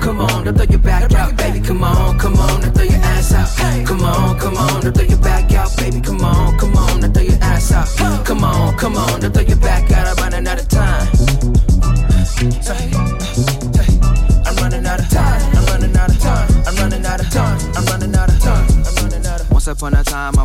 come on, now throw your back out, baby. Come on, come on, now throw your ass out. Come on, come on, now throw your back out, baby. Come on, come on, now throw your ass out. Come on, come on, now throw your back out. I'm running out of time. I'm running out of time. I'm running out of time. I'm running out of time. I'm running out of time. Once upon a time, I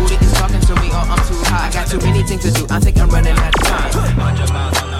booty is talking to me or I'm too high. I got too many things to do. I think I'm running out of time.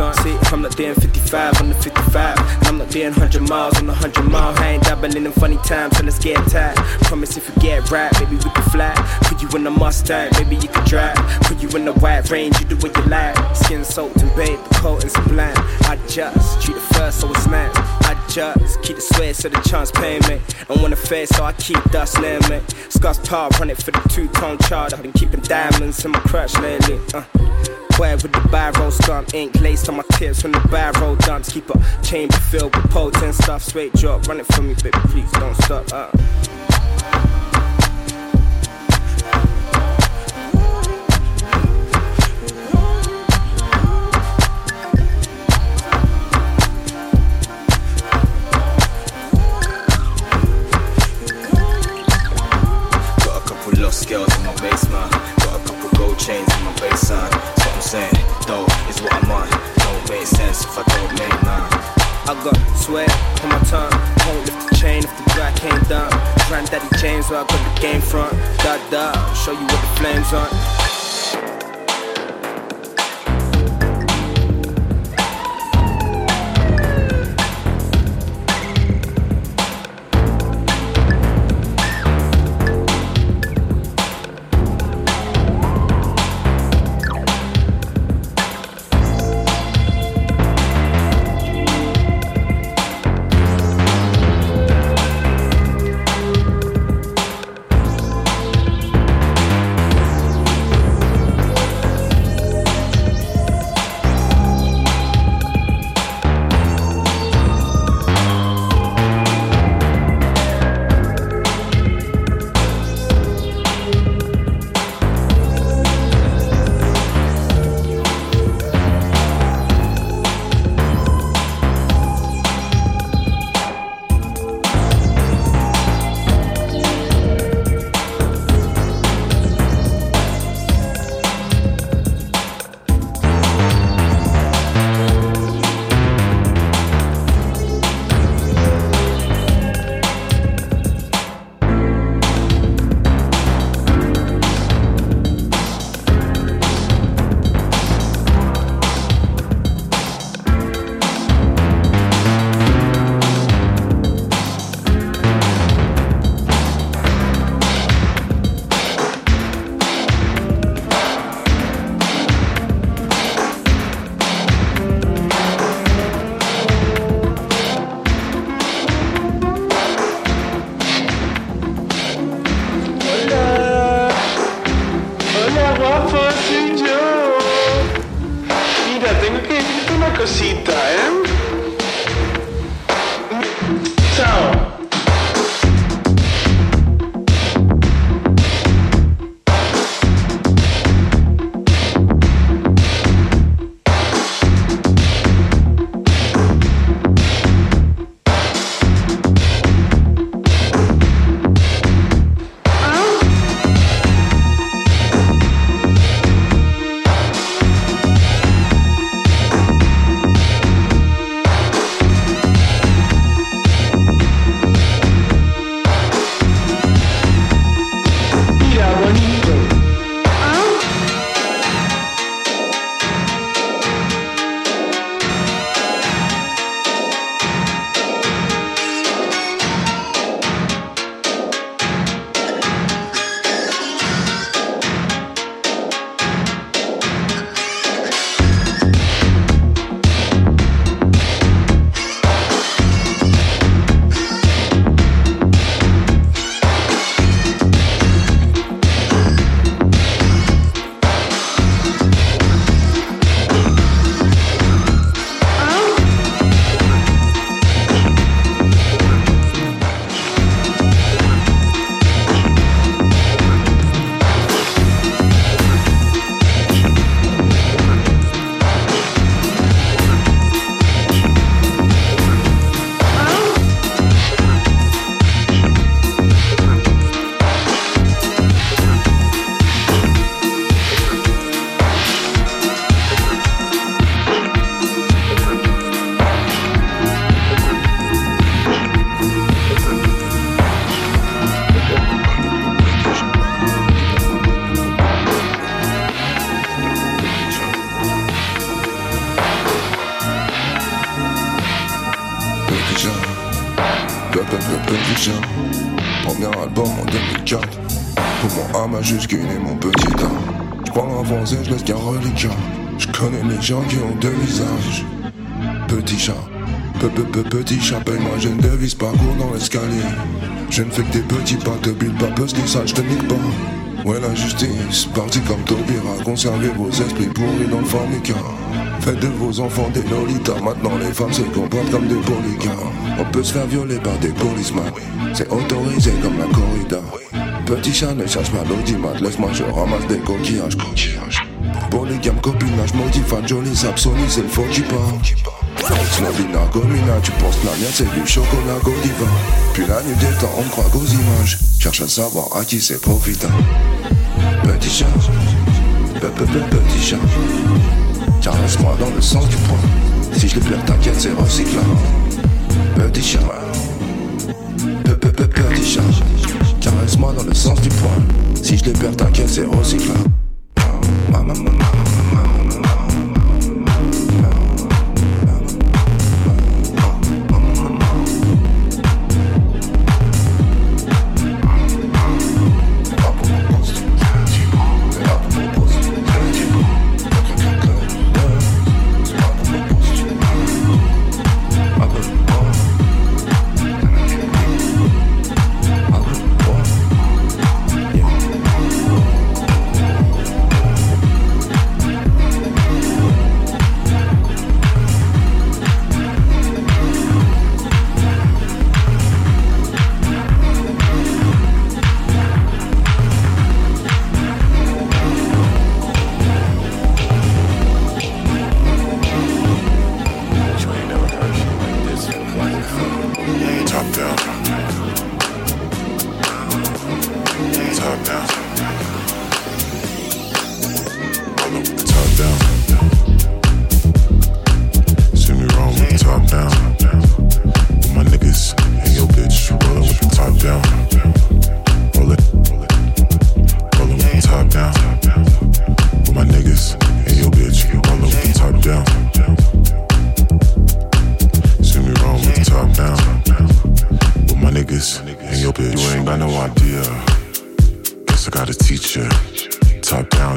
On. See, I'm not doing 55 on the 55. I'm not doing 100 miles on the 100 mile. I ain't dabbling in funny times, so let's get tight. Promise if you get right, maybe we can fly. Put you in a Mustang, maybe you can drive. Put you in the white range, you do what you like. Skin soaked and the coat and sublime. I just treat it first, so it's nice. I just keep the sweat so the chance me. When the face, so I keep dust me. Scott's power, run it for the two tone charge. I've been keeping diamonds in my crutch lately. Uh. Boy with the barrel skunk ink laced on my tips when the barrel dance. Keep a chamber filled with potent stuff. Straight drop, run it for me, baby, please don't stop. Uh. Sweat on my tongue. Won't lift the chain if the black ain't done. Granddaddy James, where I got the game front. Da da, show you what the flames on. Qui ont deux visages. Petit chat, peu peu peu petit chat, paye-moi, je ne devise pas cours dans l'escalier. Je ne fais que des petits pas, te bulle pas, parce que ça, je te nique pas. Ouais, la justice, parti comme Taubira, conservez vos esprits pourris dans le formica. Faites de vos enfants des lolitas, maintenant les femmes se comportent comme des polygames. On peut se faire violer par des policemen, c'est autorisé comme la corrida. Petit chat ne cherche pas l'audimat, laisse-moi je ramasse des coquillages. Polygame, copinage, fan, joli, sapsoni, c'est le faux qui parle. Snobina, gomina, tu penses la mienne c'est du chocolat Godiva. Puis la nuit des temps on croit qu'aux images. Cherche à savoir à qui c'est profitable Petit chat, petit chat. Caresse-moi dans le sens du poing Si je le perds t'inquiète c'est recyclable. Petit chat. Petit chat. Caresse-moi dans le sens du poing Si je le perds t'inquiète c'est recyclable mama, mama.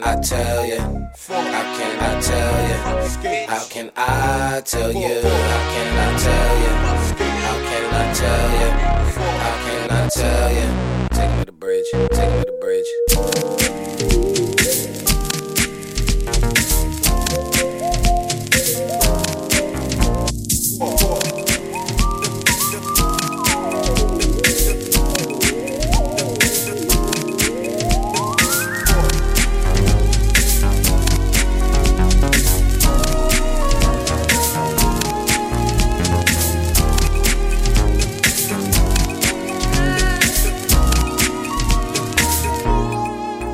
can I tell you? How can I tell you? How can I tell you? How can I tell you? How can I tell you? How can I tell you?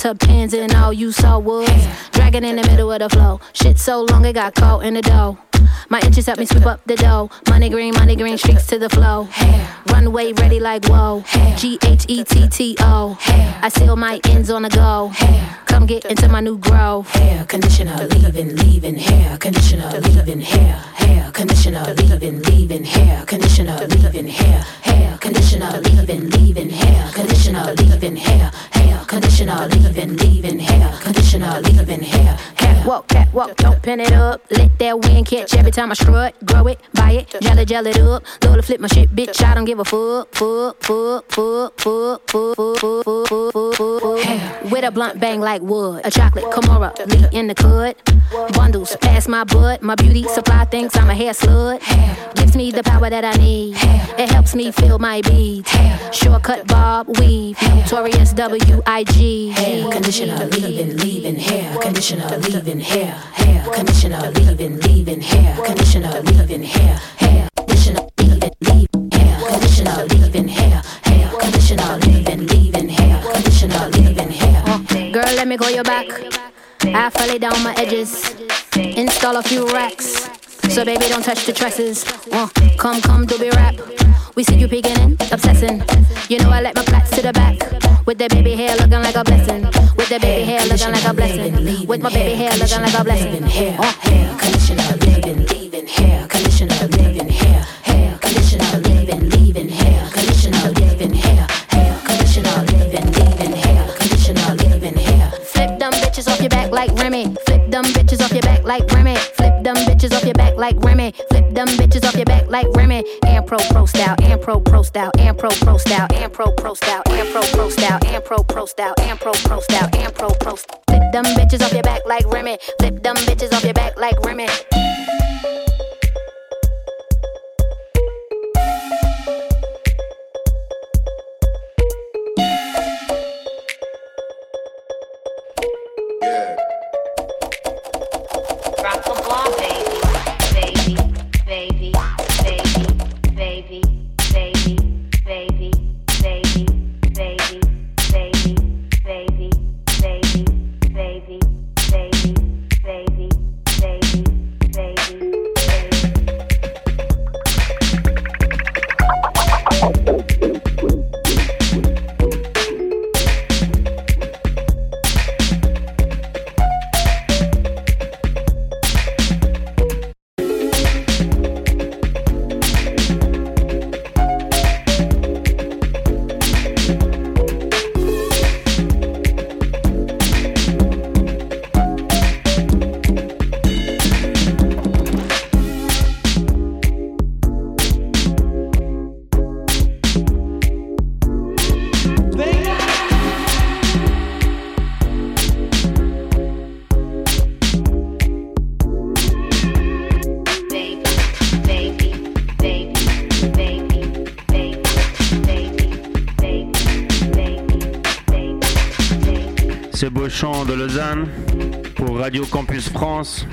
She pins and all you saw was dragging in the middle of the flow. Shit so long it got caught in the dough. My inches help me sweep up the dough. Money green, money green, streaks to the flow. Runway ready like whoa. G H E T T O. I seal my ends on the go. Come get into my new grow. Hair conditioner, leaving, leaving, hair conditioner, leaving, hair, hair conditioner, leaving, leaving, hair conditioner, leaving, hair, hair conditioner, leaving, leaving, hair conditioner, leaving, hair, hair conditioner, leaving, leaving, hair conditioner, leaving, hair, Walk, cat, walk, don't pin it up. Let that wind catch every time I strut. Grow it, buy it, jelly, jelly it up. To flip my shit, bitch. I don't give a fuck, fuck, fuck, fuck, fuck, fuck, fuck, fuck, fuck, fuck, fuck. With a blunt bang like wood. A chocolate Kimura, me in the cud. Bundles past my butt. My beauty supply thinks I'm a hair slut. Gives me the power that I need. It helps me feel my beads. Shortcut bob weave. Notorious W-I-G. Hair conditioner, leaving, leaving, hair conditioner, leaving, hair, hair conditioner, leaving, leaving, hair conditioner, leaving, hair, hair conditioner, leaving, leaving, hair conditioner, leaving, hair, hair conditioner, leaving, leaving, hair conditioner, leaving, hair. Girl, let me go your back. I fell down my edges. Install a few racks. So baby, don't touch the tresses. Uh, come, come, do be rap. We see you in, obsessing. You know I let my plaits to the back. With the baby hair looking like a blessing. With the baby hair looking like a blessing. With my baby hair looking like a blessing. Hair, hair conditioner, leaving, leaving, hair conditioner, leaving, hair, hair conditioner, leaving, leaving, hair conditioner, leaving, hair, hair conditioner, leaving, leaving, hair conditioner, leaving, hair. Flip them bitches off your back like Remy. Like Remy. Flip them bitches off your back like Remy. Flip them bitches off your back like Remy. And pro pro style, and pro pro style, and pro pro style, and pro pro style, and pro pro style, and pro pro style, and pro pro style, and pro pro. Flip them bitches off your back like Remy. Flip them bitches off your back like Remy. De Lausanne pour Radio Campus France,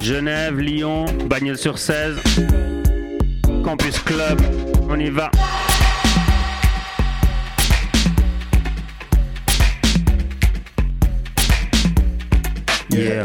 Genève, Lyon, Bagnols-sur-Cèze, Campus Club, on y va. Yeah.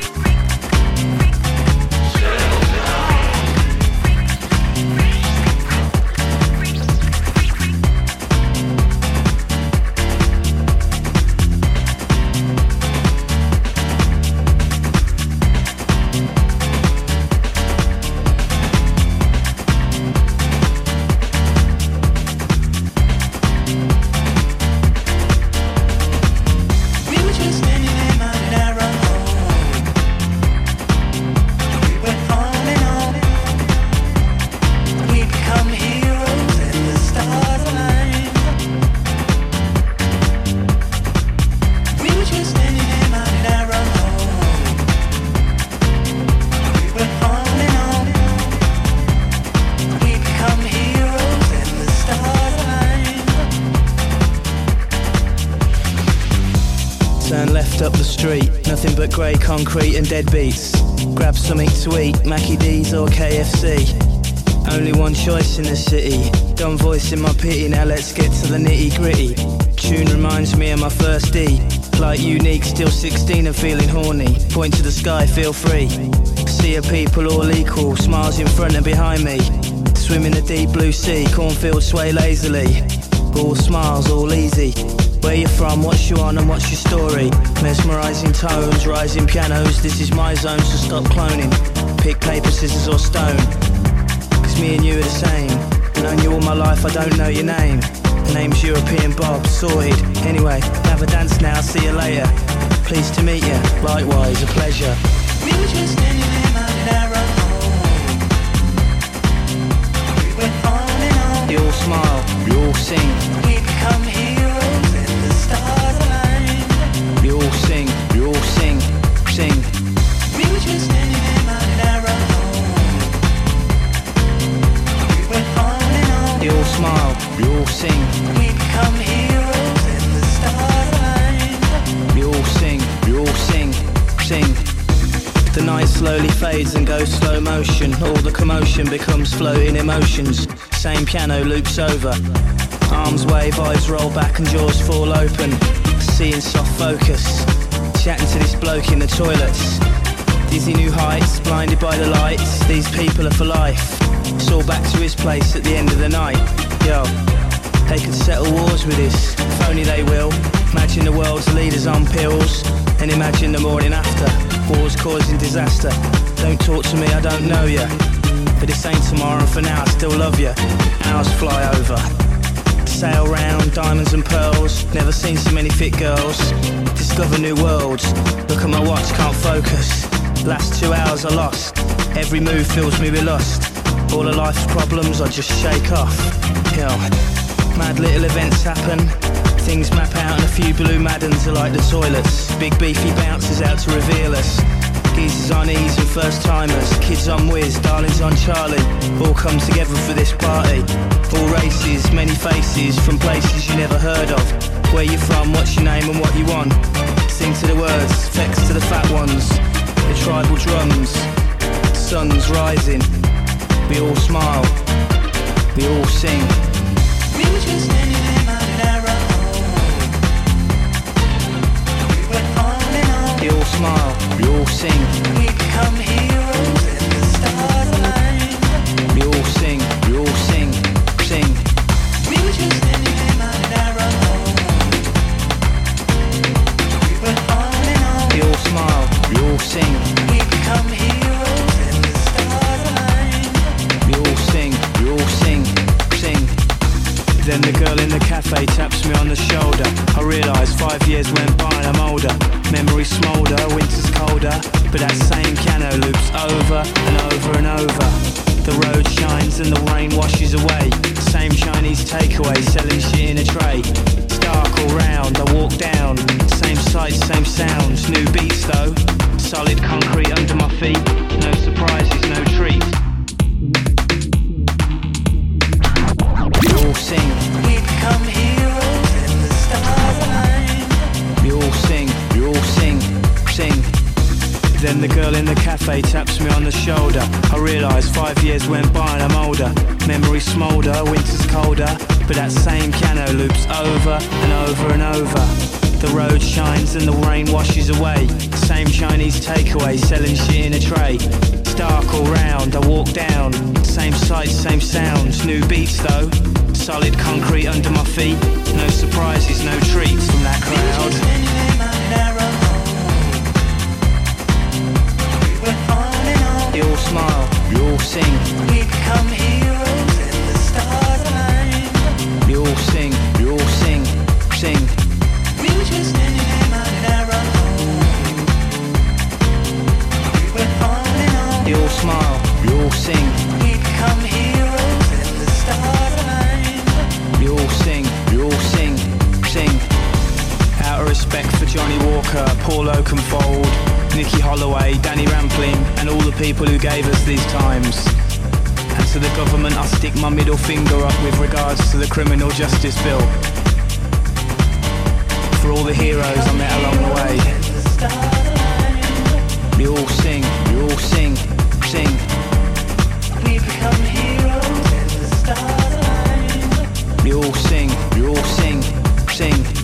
Grey concrete and dead beats. Grab something to eat, Maccy D's or KFC. Only one choice in the city. Dumb voice in my pity, now let's get to the nitty gritty. Tune reminds me of my first D. Like unique, still 16 and feeling horny. Point to the sky, feel free. See a people all equal, smiles in front and behind me. Swim in the deep blue sea, cornfields sway lazily. All smiles, all easy. Where you from, what's you on and what's your story? Mesmerizing tones, rising pianos, this is my zone, so stop cloning. Pick paper, scissors or stone. Cause me and you are the same. Known you all my life, I don't know your name. The name's European Bob, sorted. Anyway, have a dance now, see you later. Pleased to meet you, likewise, a pleasure. We were just standing in my narrow home. We went on and on. We all smile, we all sing. We become heroes slowly fades and goes slow motion. All the commotion becomes floating emotions. Same piano loops over. Arms wave, eyes roll back and jaws fall open. Seeing soft focus. Chatting to this bloke in the toilets. Dizzy new heights, blinded by the lights. These people are for life. It's all back to his place at the end of the night. Yo, they could settle wars with this. If only they will. Imagine the world's leaders on pills. And imagine the morning after. Causing disaster. Don't talk to me, I don't know ya. But this ain't tomorrow, for now I still love ya. Hours fly over. Sail round, diamonds and pearls. Never seen so many fit girls. Discover new worlds. Look at my watch, can't focus. Last two hours are lost. Every move fills me with lust. All of life's problems I just shake off. Yo, mad little events happen. Things map out and a few blue maddens are like the toilets. Big beefy bouncers out to reveal us. Geezers on ease and first timers. Kids on whiz, darlings on Charlie. All come together for this party. All races, many faces from places you never heard of. Where you from, what's your name and what you want. Sing to the words, flex to the fat ones. The tribal drums, sun's rising. We all smile, we all sing. On. Smile, you'll sing. We become heroes Then the girl in the cafe taps me on the shoulder. I realise five years went by and I'm older. Memories smoulder, winter's colder. But that same piano loops over and over and over. The road shines and the rain washes away. Same Chinese takeaway selling shit in a tray. It's dark all round, I walk down. Same sights, same sounds. New beats though. Solid concrete under my feet. No surprises, no treats. Then the girl in the cafe taps me on the shoulder. I realise five years went by and I'm older. Memories smoulder, winter's colder. But that same piano loops over and over and over. The road shines and the rain washes away. Same Chinese takeaway selling shit in a tray. Dark all round, I walk down. Same sights, same sounds, new beats though. Solid concrete under my feet. No surprises, no treats from that crowd. You all smile, you all sing. We become heroes in the starlight. You all sing, you all sing, sing. We were just standing in our home. We went on and on. You all smile, you all sing. We become heroes in the starlight. You all sing, you all sing, sing. Out of respect for Johnny Walker, Paul Oakenfold, Nicky Holloway, Danny Rampling, and all the people who gave us these times. And to the government, I stick my middle finger up with regards to the criminal justice bill. For all the heroes I met along the way. We all sing, we all sing, sing. We become heroes in the starlight. We all sing, we all sing, sing.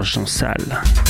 l'argent sale.